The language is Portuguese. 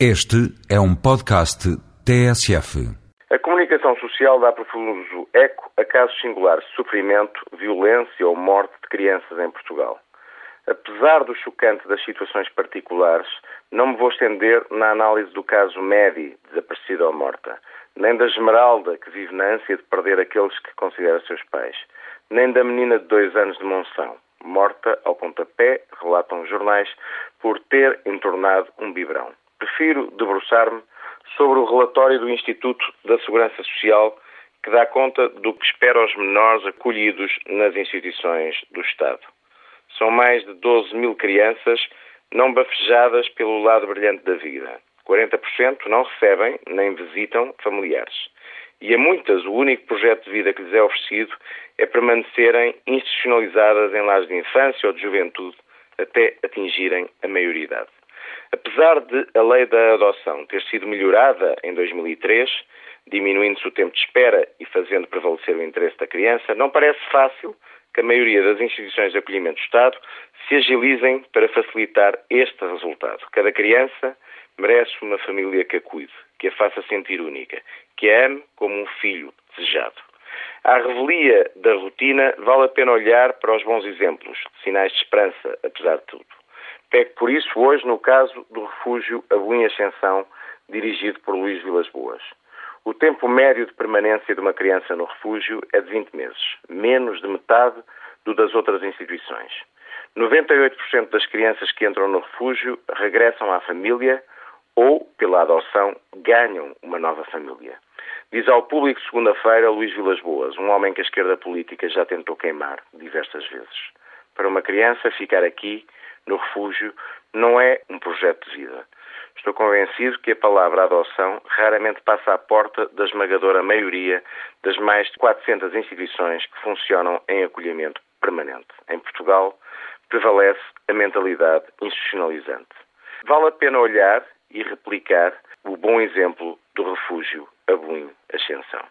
Este é um podcast TSF. A comunicação social dá profuso eco a casos singulares de sofrimento, violência ou morte de crianças em Portugal. Apesar do chocante das situações particulares, não me vou estender na análise do caso Medi, desaparecida ou morta, nem da Esmeralda, que vive na ânsia de perder aqueles que considera seus pais, nem da menina de dois anos de Monção, morta ao pontapé, relatam os jornais, por ter entornado um biberão prefiro debruçar-me sobre o relatório do Instituto da Segurança Social que dá conta do que espera aos menores acolhidos nas instituições do Estado. São mais de 12 mil crianças não bafejadas pelo lado brilhante da vida. 40% não recebem nem visitam familiares. E a muitas, o único projeto de vida que lhes é oferecido é permanecerem institucionalizadas em lares de infância ou de juventude até atingirem a maioridade. Apesar de a lei da adoção ter sido melhorada em 2003, diminuindo-se o tempo de espera e fazendo prevalecer o interesse da criança, não parece fácil que a maioria das instituições de acolhimento do Estado se agilizem para facilitar este resultado. Cada criança merece uma família que a cuide, que a faça sentir única, que a ame como um filho desejado. À revelia da rotina, vale a pena olhar para os bons exemplos, sinais de esperança, apesar de tudo. Pego por isso hoje no caso do refúgio Aboim Ascensão, dirigido por Luís Vilas Boas. O tempo médio de permanência de uma criança no refúgio é de 20 meses, menos de metade do das outras instituições. 98% das crianças que entram no refúgio regressam à família ou, pela adoção, ganham uma nova família. Diz ao público segunda-feira Luís Vilas Boas, um homem que a esquerda política já tentou queimar diversas vezes. Para uma criança, ficar aqui no refúgio não é um projeto de vida. Estou convencido que a palavra adoção raramente passa à porta da esmagadora maioria das mais de 400 instituições que funcionam em acolhimento permanente. Em Portugal, prevalece a mentalidade institucionalizante. Vale a pena olhar e replicar o bom exemplo do refúgio Abuim Ascensão.